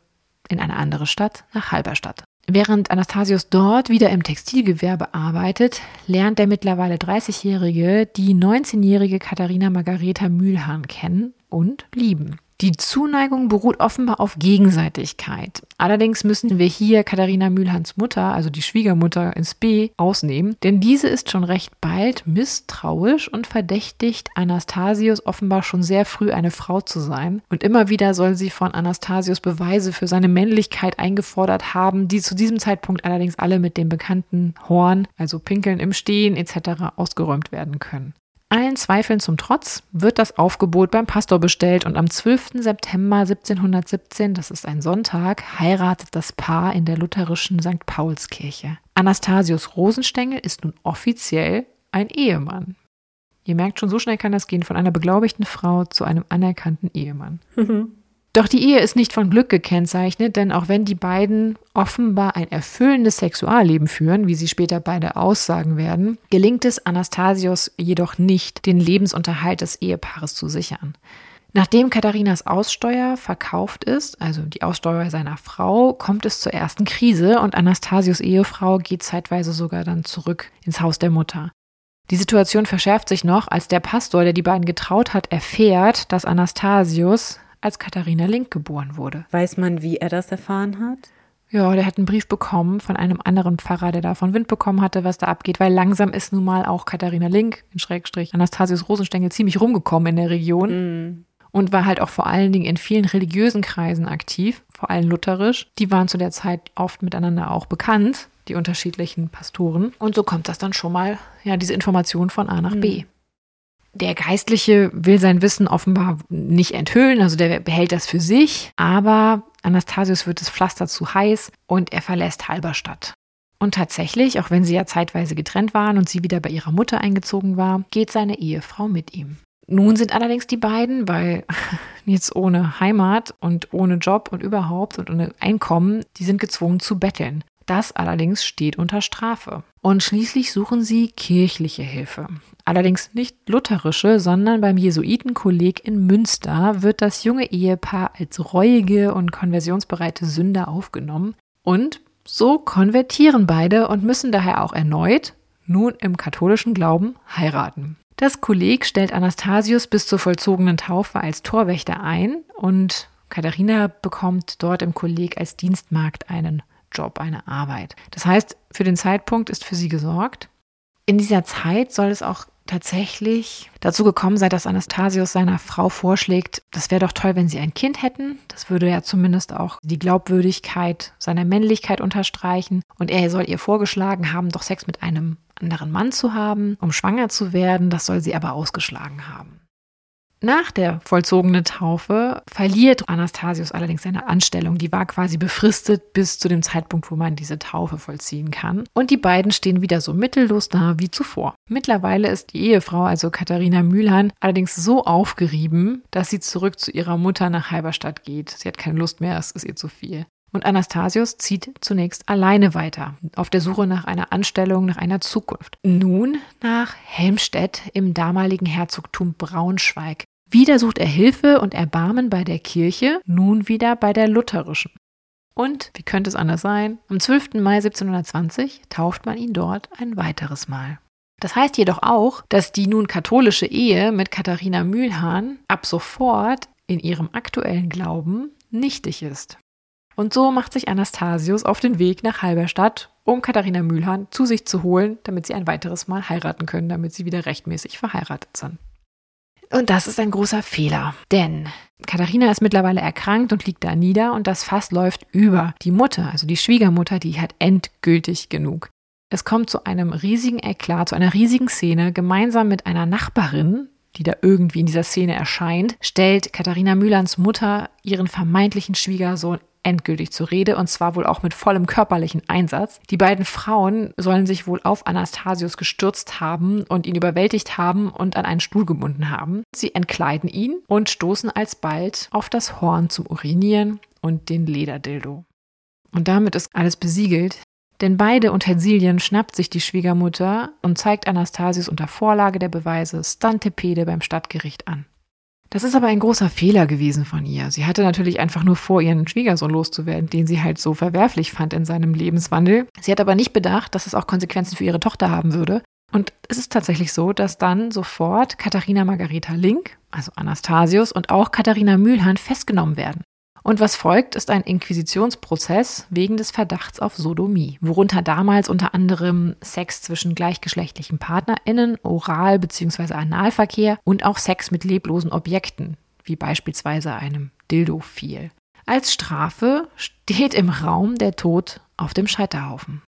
in eine andere Stadt, nach Halberstadt. Während Anastasius dort wieder im Textilgewerbe arbeitet, lernt der mittlerweile 30-Jährige die 19-jährige Katharina Margareta Mühlhahn kennen und lieben. Die Zuneigung beruht offenbar auf Gegenseitigkeit. Allerdings müssen wir hier Katharina Mühlhans Mutter, also die Schwiegermutter, ins B ausnehmen, denn diese ist schon recht bald misstrauisch und verdächtigt Anastasius offenbar schon sehr früh eine Frau zu sein. Und immer wieder soll sie von Anastasius Beweise für seine Männlichkeit eingefordert haben, die zu diesem Zeitpunkt allerdings alle mit dem bekannten Horn, also Pinkeln im Stehen etc. ausgeräumt werden können. Allen Zweifeln zum Trotz wird das Aufgebot beim Pastor bestellt und am 12. September 1717, das ist ein Sonntag, heiratet das Paar in der lutherischen St. Paulskirche. Anastasius Rosenstengel ist nun offiziell ein Ehemann. Ihr merkt schon, so schnell kann das gehen von einer beglaubigten Frau zu einem anerkannten Ehemann. Doch die Ehe ist nicht von Glück gekennzeichnet, denn auch wenn die beiden offenbar ein erfüllendes Sexualleben führen, wie sie später beide aussagen werden, gelingt es Anastasios jedoch nicht, den Lebensunterhalt des Ehepaares zu sichern. Nachdem Katharinas Aussteuer verkauft ist, also die Aussteuer seiner Frau, kommt es zur ersten Krise und Anastasios Ehefrau geht zeitweise sogar dann zurück ins Haus der Mutter. Die Situation verschärft sich noch, als der Pastor, der die beiden getraut hat, erfährt, dass Anastasius als Katharina Link geboren wurde. Weiß man, wie er das erfahren hat? Ja, der hat einen Brief bekommen von einem anderen Pfarrer, der davon Wind bekommen hatte, was da abgeht, weil langsam ist nun mal auch Katharina Link, in Schrägstrich, Anastasius Rosenstengel ziemlich rumgekommen in der Region. Mm. Und war halt auch vor allen Dingen in vielen religiösen Kreisen aktiv, vor allem lutherisch. Die waren zu der Zeit oft miteinander auch bekannt, die unterschiedlichen Pastoren. Und so kommt das dann schon mal, ja, diese Information von A nach B. Der Geistliche will sein Wissen offenbar nicht enthüllen, also der behält das für sich, aber Anastasius wird das Pflaster zu heiß und er verlässt Halberstadt. Und tatsächlich, auch wenn sie ja zeitweise getrennt waren und sie wieder bei ihrer Mutter eingezogen war, geht seine Ehefrau mit ihm. Nun sind allerdings die beiden, weil jetzt ohne Heimat und ohne Job und überhaupt und ohne Einkommen, die sind gezwungen zu betteln. Das allerdings steht unter Strafe. Und schließlich suchen sie kirchliche Hilfe. Allerdings nicht lutherische, sondern beim Jesuitenkolleg in Münster wird das junge Ehepaar als reuige und konversionsbereite Sünder aufgenommen. Und so konvertieren beide und müssen daher auch erneut, nun im katholischen Glauben, heiraten. Das Kolleg stellt Anastasius bis zur vollzogenen Taufe als Torwächter ein und Katharina bekommt dort im Kolleg als Dienstmagd einen Job, eine Arbeit. Das heißt, für den Zeitpunkt ist für sie gesorgt. In dieser Zeit soll es auch tatsächlich dazu gekommen sein, dass Anastasius seiner Frau vorschlägt, das wäre doch toll, wenn sie ein Kind hätten. Das würde ja zumindest auch die Glaubwürdigkeit seiner Männlichkeit unterstreichen. Und er soll ihr vorgeschlagen haben, doch Sex mit einem anderen Mann zu haben, um schwanger zu werden. Das soll sie aber ausgeschlagen haben. Nach der vollzogenen Taufe verliert Anastasius allerdings seine Anstellung. Die war quasi befristet bis zu dem Zeitpunkt, wo man diese Taufe vollziehen kann. Und die beiden stehen wieder so mittellos da wie zuvor. Mittlerweile ist die Ehefrau, also Katharina Mühlhahn, allerdings so aufgerieben, dass sie zurück zu ihrer Mutter nach Halberstadt geht. Sie hat keine Lust mehr, es ist ihr zu viel. Und Anastasius zieht zunächst alleine weiter, auf der Suche nach einer Anstellung, nach einer Zukunft. Nun nach Helmstedt im damaligen Herzogtum Braunschweig. Wieder sucht er Hilfe und Erbarmen bei der Kirche, nun wieder bei der lutherischen. Und, wie könnte es anders sein, am 12. Mai 1720 tauft man ihn dort ein weiteres Mal. Das heißt jedoch auch, dass die nun katholische Ehe mit Katharina Mühlhahn ab sofort in ihrem aktuellen Glauben nichtig ist. Und so macht sich Anastasius auf den Weg nach Halberstadt, um Katharina Mühlhahn zu sich zu holen, damit sie ein weiteres Mal heiraten können, damit sie wieder rechtmäßig verheiratet sind. Und das ist ein großer Fehler, denn Katharina ist mittlerweile erkrankt und liegt da nieder und das Fass läuft über. Die Mutter, also die Schwiegermutter, die hat endgültig genug. Es kommt zu einem riesigen Eklat, zu einer riesigen Szene. Gemeinsam mit einer Nachbarin, die da irgendwie in dieser Szene erscheint, stellt Katharina Mühlans Mutter ihren vermeintlichen Schwiegersohn endgültig zur Rede und zwar wohl auch mit vollem körperlichen Einsatz. Die beiden Frauen sollen sich wohl auf Anastasius gestürzt haben und ihn überwältigt haben und an einen Stuhl gebunden haben. Sie entkleiden ihn und stoßen alsbald auf das Horn zum Urinieren und den Lederdildo. Und damit ist alles besiegelt, denn beide Utensilien schnappt sich die Schwiegermutter und zeigt Anastasius unter Vorlage der Beweise Stantepede beim Stadtgericht an. Das ist aber ein großer Fehler gewesen von ihr. Sie hatte natürlich einfach nur vor, ihren Schwiegersohn loszuwerden, den sie halt so verwerflich fand in seinem Lebenswandel. Sie hat aber nicht bedacht, dass es auch Konsequenzen für ihre Tochter haben würde. Und es ist tatsächlich so, dass dann sofort Katharina Margareta Link, also Anastasius, und auch Katharina Mühlhahn festgenommen werden. Und was folgt, ist ein Inquisitionsprozess wegen des Verdachts auf Sodomie, worunter damals unter anderem Sex zwischen gleichgeschlechtlichen PartnerInnen, Oral- bzw. Analverkehr und auch Sex mit leblosen Objekten, wie beispielsweise einem Dildo fiel. Als Strafe steht im Raum der Tod auf dem Scheiterhaufen.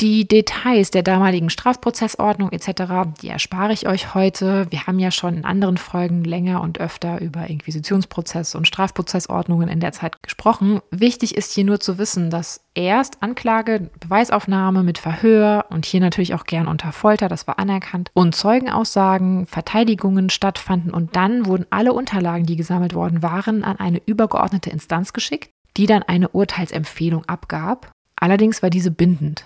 Die Details der damaligen Strafprozessordnung etc., die erspare ich euch heute. Wir haben ja schon in anderen Folgen länger und öfter über Inquisitionsprozesse und Strafprozessordnungen in der Zeit gesprochen. Wichtig ist hier nur zu wissen, dass erst Anklage, Beweisaufnahme mit Verhör und hier natürlich auch gern unter Folter, das war anerkannt, und Zeugenaussagen, Verteidigungen stattfanden und dann wurden alle Unterlagen, die gesammelt worden waren, an eine übergeordnete Instanz geschickt, die dann eine Urteilsempfehlung abgab. Allerdings war diese bindend.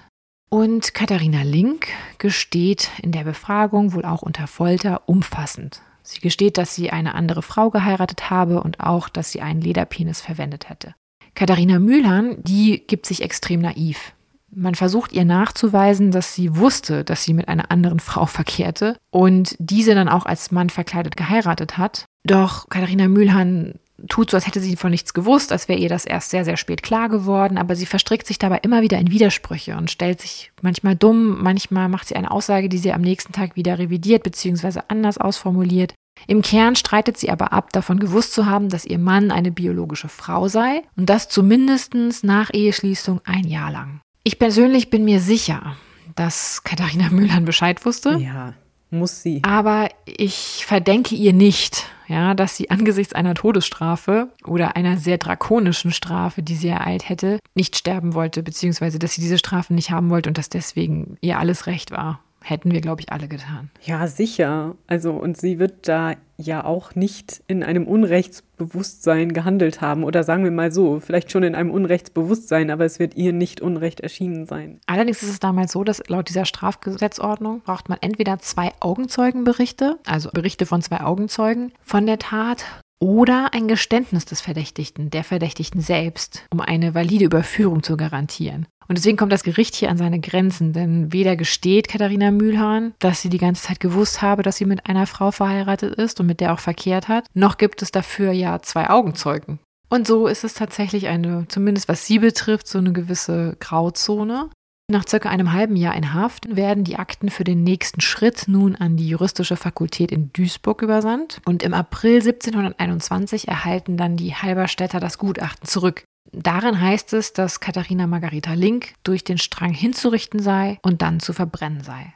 Und Katharina Link gesteht in der Befragung wohl auch unter Folter umfassend. Sie gesteht, dass sie eine andere Frau geheiratet habe und auch, dass sie einen Lederpenis verwendet hätte. Katharina Mühlhahn, die gibt sich extrem naiv. Man versucht ihr nachzuweisen, dass sie wusste, dass sie mit einer anderen Frau verkehrte und diese dann auch als Mann verkleidet geheiratet hat. Doch Katharina Mühlhahn tut so, als hätte sie von nichts gewusst, als wäre ihr das erst sehr, sehr spät klar geworden, aber sie verstrickt sich dabei immer wieder in Widersprüche und stellt sich manchmal dumm, manchmal macht sie eine Aussage, die sie am nächsten Tag wieder revidiert bzw. anders ausformuliert. Im Kern streitet sie aber ab, davon gewusst zu haben, dass ihr Mann eine biologische Frau sei und das zumindest nach Eheschließung ein Jahr lang. Ich persönlich bin mir sicher, dass Katharina Müllern Bescheid wusste. Ja, muss sie. Aber ich verdenke ihr nicht, ja, dass sie angesichts einer Todesstrafe oder einer sehr drakonischen Strafe, die sie ereilt hätte, nicht sterben wollte, beziehungsweise dass sie diese Strafe nicht haben wollte und dass deswegen ihr alles recht war. Hätten wir, glaube ich, alle getan. Ja, sicher. Also, und sie wird da ja auch nicht in einem Unrechtsbewusstsein gehandelt haben. Oder sagen wir mal so, vielleicht schon in einem Unrechtsbewusstsein, aber es wird ihr nicht Unrecht erschienen sein. Allerdings ist es damals so, dass laut dieser Strafgesetzordnung braucht man entweder zwei Augenzeugenberichte, also Berichte von zwei Augenzeugen von der Tat, oder ein Geständnis des Verdächtigten, der Verdächtigten selbst, um eine valide Überführung zu garantieren. Und deswegen kommt das Gericht hier an seine Grenzen, denn weder gesteht Katharina Mühlhahn, dass sie die ganze Zeit gewusst habe, dass sie mit einer Frau verheiratet ist und mit der auch verkehrt hat, noch gibt es dafür ja zwei Augenzeugen. Und so ist es tatsächlich eine, zumindest was sie betrifft, so eine gewisse Grauzone. Nach circa einem halben Jahr in Haft werden die Akten für den nächsten Schritt nun an die juristische Fakultät in Duisburg übersandt und im April 1721 erhalten dann die Halberstädter das Gutachten zurück. Darin heißt es, dass Katharina Margareta Link durch den Strang hinzurichten sei und dann zu verbrennen sei.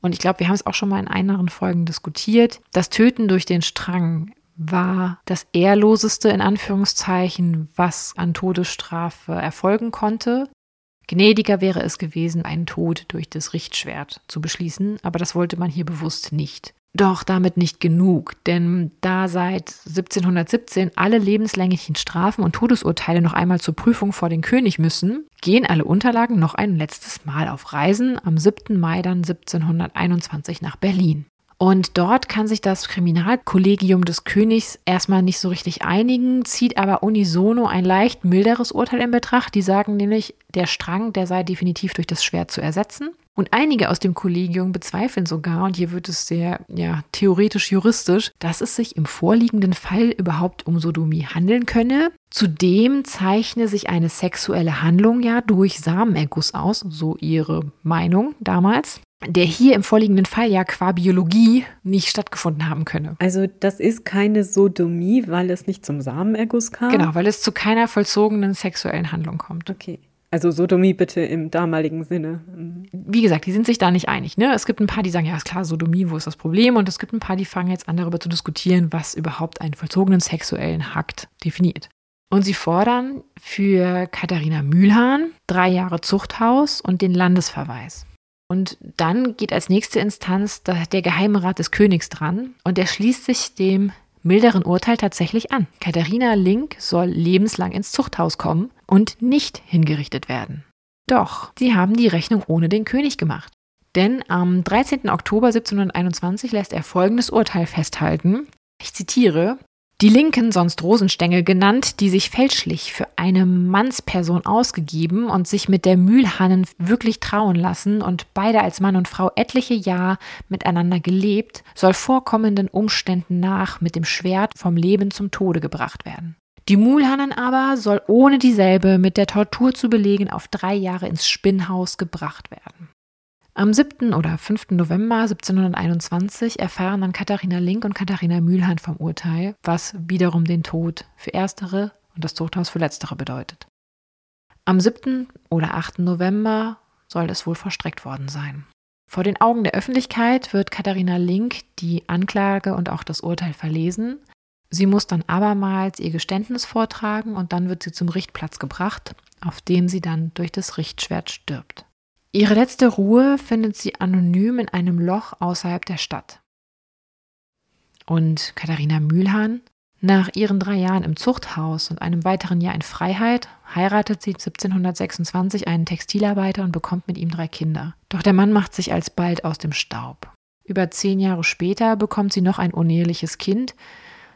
Und ich glaube, wir haben es auch schon mal in anderen Folgen diskutiert. Das Töten durch den Strang war das ehrloseste in Anführungszeichen, was an Todesstrafe erfolgen konnte. Gnädiger wäre es gewesen, einen Tod durch das Richtschwert zu beschließen, aber das wollte man hier bewusst nicht. Doch damit nicht genug, denn da seit 1717 alle lebenslänglichen Strafen und Todesurteile noch einmal zur Prüfung vor den König müssen, gehen alle Unterlagen noch ein letztes Mal auf Reisen am 7. Mai dann 1721 nach Berlin. Und dort kann sich das Kriminalkollegium des Königs erstmal nicht so richtig einigen, zieht aber unisono ein leicht milderes Urteil in Betracht. Die sagen nämlich, der Strang, der sei definitiv durch das Schwert zu ersetzen. Und einige aus dem Kollegium bezweifeln sogar, und hier wird es sehr ja, theoretisch-juristisch, dass es sich im vorliegenden Fall überhaupt um Sodomie handeln könne. Zudem zeichne sich eine sexuelle Handlung ja durch Samenerguss aus, so ihre Meinung damals der hier im vorliegenden Fall ja qua Biologie nicht stattgefunden haben könne. Also das ist keine Sodomie, weil es nicht zum Samenerguss kam? Genau, weil es zu keiner vollzogenen sexuellen Handlung kommt. Okay. Also Sodomie bitte im damaligen Sinne. Wie gesagt, die sind sich da nicht einig. Ne? Es gibt ein paar, die sagen, ja, ist klar, Sodomie, wo ist das Problem? Und es gibt ein paar, die fangen jetzt an, darüber zu diskutieren, was überhaupt einen vollzogenen sexuellen Akt definiert. Und sie fordern für Katharina Mühlhahn drei Jahre Zuchthaus und den Landesverweis. Und dann geht als nächste Instanz der Geheimrat des Königs dran und er schließt sich dem milderen Urteil tatsächlich an. Katharina Link soll lebenslang ins Zuchthaus kommen und nicht hingerichtet werden. Doch, sie haben die Rechnung ohne den König gemacht. Denn am 13. Oktober 1721 lässt er folgendes Urteil festhalten. Ich zitiere, die Linken, sonst Rosenstengel genannt, die sich fälschlich für eine Mannsperson ausgegeben und sich mit der Mühlhannen wirklich trauen lassen und beide als Mann und Frau etliche Jahr miteinander gelebt, soll vorkommenden Umständen nach mit dem Schwert vom Leben zum Tode gebracht werden. Die Mühlhannen aber soll ohne dieselbe mit der Tortur zu belegen auf drei Jahre ins Spinnhaus gebracht werden. Am 7. oder 5. November 1721 erfahren dann Katharina Link und Katharina Mühlhahn vom Urteil, was wiederum den Tod für erstere und das Zuchthaus für letztere bedeutet. Am 7. oder 8. November soll es wohl verstreckt worden sein. Vor den Augen der Öffentlichkeit wird Katharina Link die Anklage und auch das Urteil verlesen. Sie muss dann abermals ihr Geständnis vortragen und dann wird sie zum Richtplatz gebracht, auf dem sie dann durch das Richtschwert stirbt. Ihre letzte Ruhe findet sie anonym in einem Loch außerhalb der Stadt. Und Katharina Mühlhahn? Nach ihren drei Jahren im Zuchthaus und einem weiteren Jahr in Freiheit heiratet sie 1726 einen Textilarbeiter und bekommt mit ihm drei Kinder. Doch der Mann macht sich alsbald aus dem Staub. Über zehn Jahre später bekommt sie noch ein uneheliches Kind,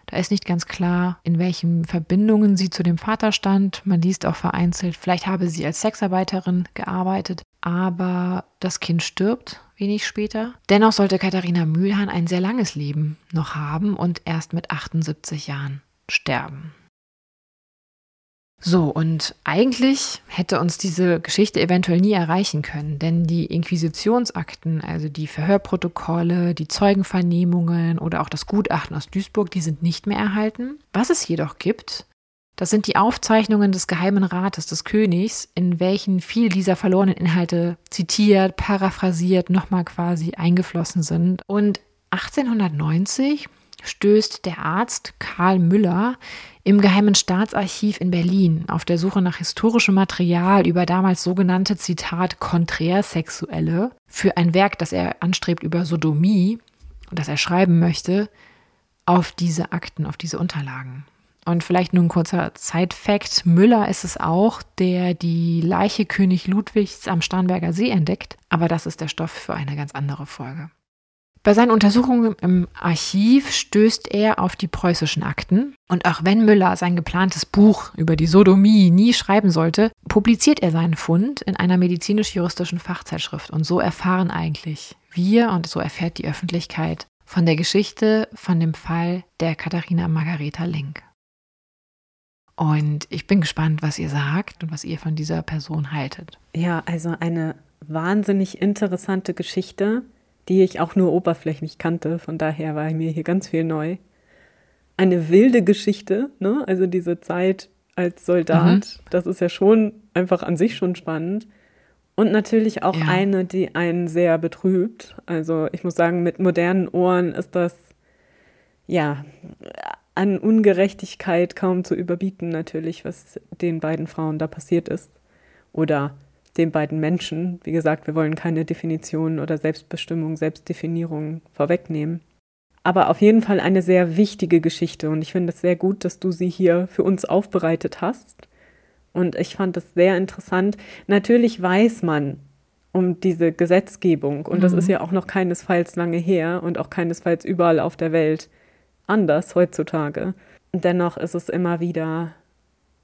da ist nicht ganz klar, in welchen Verbindungen sie zu dem Vater stand. Man liest auch vereinzelt, vielleicht habe sie als Sexarbeiterin gearbeitet, aber das Kind stirbt wenig später. Dennoch sollte Katharina Mühlhahn ein sehr langes Leben noch haben und erst mit 78 Jahren sterben. So, und eigentlich hätte uns diese Geschichte eventuell nie erreichen können, denn die Inquisitionsakten, also die Verhörprotokolle, die Zeugenvernehmungen oder auch das Gutachten aus Duisburg, die sind nicht mehr erhalten. Was es jedoch gibt, das sind die Aufzeichnungen des Geheimen Rates des Königs, in welchen viele dieser verlorenen Inhalte zitiert, paraphrasiert, nochmal quasi eingeflossen sind. Und 1890 stößt der Arzt Karl Müller im Geheimen Staatsarchiv in Berlin auf der Suche nach historischem Material über damals sogenannte Zitat Konträrsexuelle für ein Werk, das er anstrebt über Sodomie und das er schreiben möchte, auf diese Akten, auf diese Unterlagen. Und vielleicht nur ein kurzer Zeitfakt. Müller ist es auch, der die Leiche König Ludwigs am Starnberger See entdeckt. Aber das ist der Stoff für eine ganz andere Folge. Bei seinen Untersuchungen im Archiv stößt er auf die preußischen Akten. Und auch wenn Müller sein geplantes Buch über die Sodomie nie schreiben sollte, publiziert er seinen Fund in einer medizinisch-juristischen Fachzeitschrift. Und so erfahren eigentlich wir und so erfährt die Öffentlichkeit von der Geschichte, von dem Fall der Katharina Margareta Link. Und ich bin gespannt, was ihr sagt und was ihr von dieser Person haltet. Ja, also eine wahnsinnig interessante Geschichte, die ich auch nur oberflächlich kannte. Von daher war mir hier ganz viel neu. Eine wilde Geschichte, ne? Also diese Zeit als Soldat, mhm. das ist ja schon einfach an sich schon spannend. Und natürlich auch ja. eine, die einen sehr betrübt. Also ich muss sagen, mit modernen Ohren ist das ja an Ungerechtigkeit kaum zu überbieten, natürlich, was den beiden Frauen da passiert ist. Oder den beiden Menschen. Wie gesagt, wir wollen keine Definition oder Selbstbestimmung, Selbstdefinierung vorwegnehmen. Aber auf jeden Fall eine sehr wichtige Geschichte und ich finde es sehr gut, dass du sie hier für uns aufbereitet hast. Und ich fand es sehr interessant. Natürlich weiß man um diese Gesetzgebung und mhm. das ist ja auch noch keinesfalls lange her und auch keinesfalls überall auf der Welt anders heutzutage. Dennoch ist es immer wieder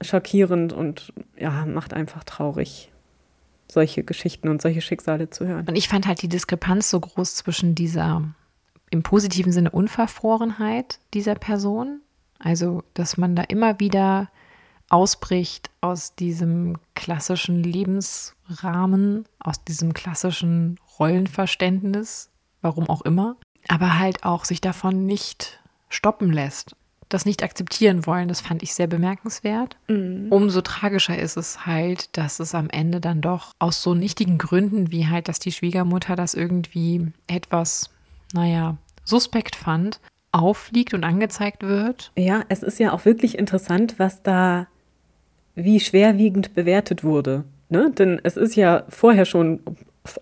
schockierend und ja, macht einfach traurig, solche Geschichten und solche Schicksale zu hören. Und ich fand halt die Diskrepanz so groß zwischen dieser im positiven Sinne Unverfrorenheit dieser Person, also dass man da immer wieder ausbricht aus diesem klassischen Lebensrahmen, aus diesem klassischen Rollenverständnis, warum auch immer, aber halt auch sich davon nicht stoppen lässt, das nicht akzeptieren wollen, das fand ich sehr bemerkenswert. Mhm. Umso tragischer ist es halt, dass es am Ende dann doch aus so nichtigen Gründen, wie halt, dass die Schwiegermutter das irgendwie etwas, naja, suspekt fand, auffliegt und angezeigt wird. Ja, es ist ja auch wirklich interessant, was da wie schwerwiegend bewertet wurde. Ne? Denn es ist ja vorher schon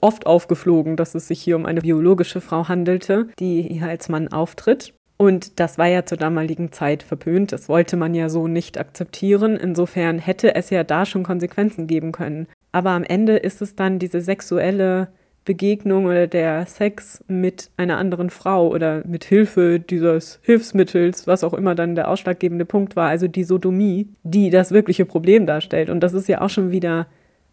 oft aufgeflogen, dass es sich hier um eine biologische Frau handelte, die hier als Mann auftritt. Und das war ja zur damaligen Zeit verpönt. Das wollte man ja so nicht akzeptieren. Insofern hätte es ja da schon Konsequenzen geben können. Aber am Ende ist es dann diese sexuelle Begegnung oder der Sex mit einer anderen Frau oder mit Hilfe dieses Hilfsmittels, was auch immer dann der ausschlaggebende Punkt war, also die Sodomie, die das wirkliche Problem darstellt. Und das ist ja auch schon wieder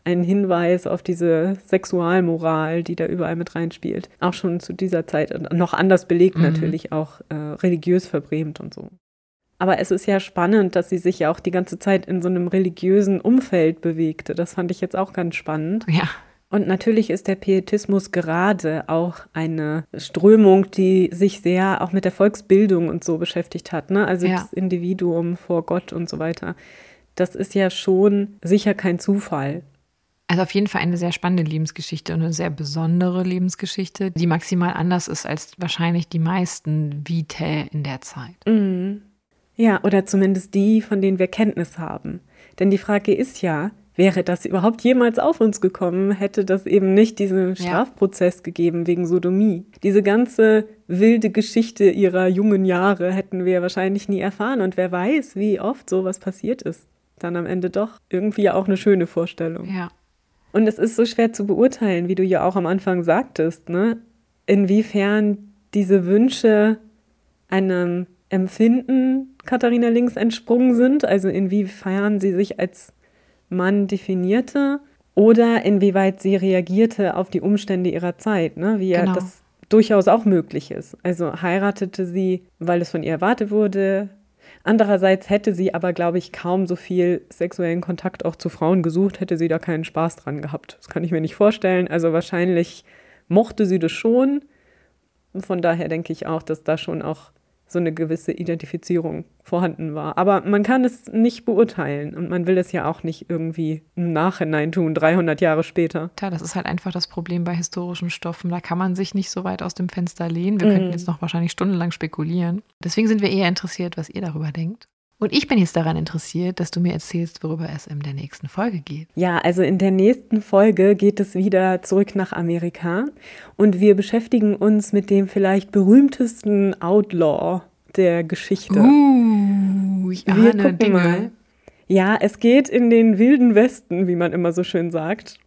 ein Hinweis auf diese Sexualmoral, die da überall mit reinspielt. Auch schon zu dieser Zeit noch anders belegt mhm. natürlich, auch äh, religiös verbrämt und so. Aber es ist ja spannend, dass sie sich ja auch die ganze Zeit in so einem religiösen Umfeld bewegte. Das fand ich jetzt auch ganz spannend. Ja. Und natürlich ist der Pietismus gerade auch eine Strömung, die sich sehr auch mit der Volksbildung und so beschäftigt hat. Ne? Also ja. das Individuum vor Gott und so weiter. Das ist ja schon sicher kein Zufall. Also auf jeden Fall eine sehr spannende Lebensgeschichte und eine sehr besondere Lebensgeschichte, die maximal anders ist als wahrscheinlich die meisten Vitae in der Zeit. Mhm. Ja, oder zumindest die, von denen wir Kenntnis haben. Denn die Frage ist ja, wäre das überhaupt jemals auf uns gekommen, hätte das eben nicht diesen Strafprozess ja. gegeben wegen Sodomie. Diese ganze wilde Geschichte ihrer jungen Jahre hätten wir wahrscheinlich nie erfahren und wer weiß, wie oft sowas passiert ist. Dann am Ende doch irgendwie auch eine schöne Vorstellung. Ja. Und es ist so schwer zu beurteilen, wie du ja auch am Anfang sagtest, ne? inwiefern diese Wünsche einem Empfinden Katharina Links entsprungen sind, also inwiefern sie sich als Mann definierte oder inwieweit sie reagierte auf die Umstände ihrer Zeit, ne? wie ja genau. das durchaus auch möglich ist. Also heiratete sie, weil es von ihr erwartet wurde, Andererseits hätte sie aber, glaube ich, kaum so viel sexuellen Kontakt auch zu Frauen gesucht, hätte sie da keinen Spaß dran gehabt. Das kann ich mir nicht vorstellen. Also wahrscheinlich mochte sie das schon. Von daher denke ich auch, dass da schon auch so eine gewisse Identifizierung vorhanden war. Aber man kann es nicht beurteilen und man will es ja auch nicht irgendwie im Nachhinein tun, 300 Jahre später. Tja, das ist halt einfach das Problem bei historischen Stoffen. Da kann man sich nicht so weit aus dem Fenster lehnen. Wir mhm. könnten jetzt noch wahrscheinlich stundenlang spekulieren. Deswegen sind wir eher interessiert, was ihr darüber denkt. Und ich bin jetzt daran interessiert, dass du mir erzählst, worüber es in der nächsten Folge geht. Ja, also in der nächsten Folge geht es wieder zurück nach Amerika und wir beschäftigen uns mit dem vielleicht berühmtesten Outlaw der Geschichte. Uh, ich ahne wir Dinge. Mal. Ja, es geht in den wilden Westen, wie man immer so schön sagt.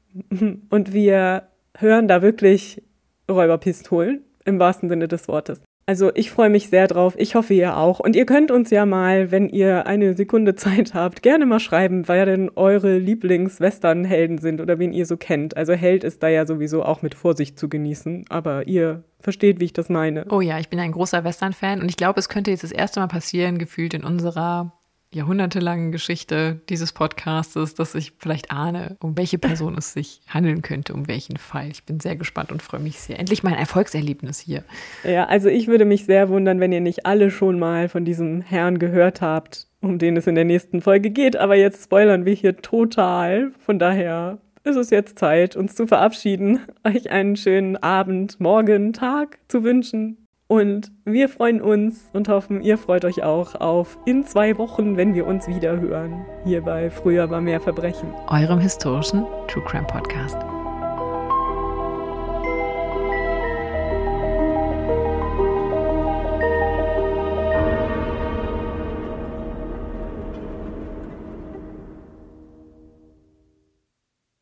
Und wir hören da wirklich Räuberpistolen im wahrsten Sinne des Wortes. Also ich freue mich sehr drauf. Ich hoffe, ihr auch. Und ihr könnt uns ja mal, wenn ihr eine Sekunde Zeit habt, gerne mal schreiben, wer denn eure Lieblings-Western-Helden sind oder wen ihr so kennt. Also Held ist da ja sowieso auch mit Vorsicht zu genießen. Aber ihr versteht, wie ich das meine. Oh ja, ich bin ein großer Western-Fan und ich glaube, es könnte jetzt das erste Mal passieren, gefühlt in unserer jahrhundertelangen Geschichte dieses Podcastes, dass ich vielleicht ahne, um welche Person es sich handeln könnte, um welchen Fall. Ich bin sehr gespannt und freue mich sehr. Endlich mein Erfolgserlebnis hier. Ja, also ich würde mich sehr wundern, wenn ihr nicht alle schon mal von diesem Herrn gehört habt, um den es in der nächsten Folge geht. Aber jetzt spoilern wir hier total. Von daher ist es jetzt Zeit, uns zu verabschieden, euch einen schönen Abend, Morgen, Tag zu wünschen. Und wir freuen uns und hoffen, ihr freut euch auch auf in zwei Wochen, wenn wir uns wieder hören. Hier bei Früher war mehr Verbrechen. Eurem historischen True Crime Podcast.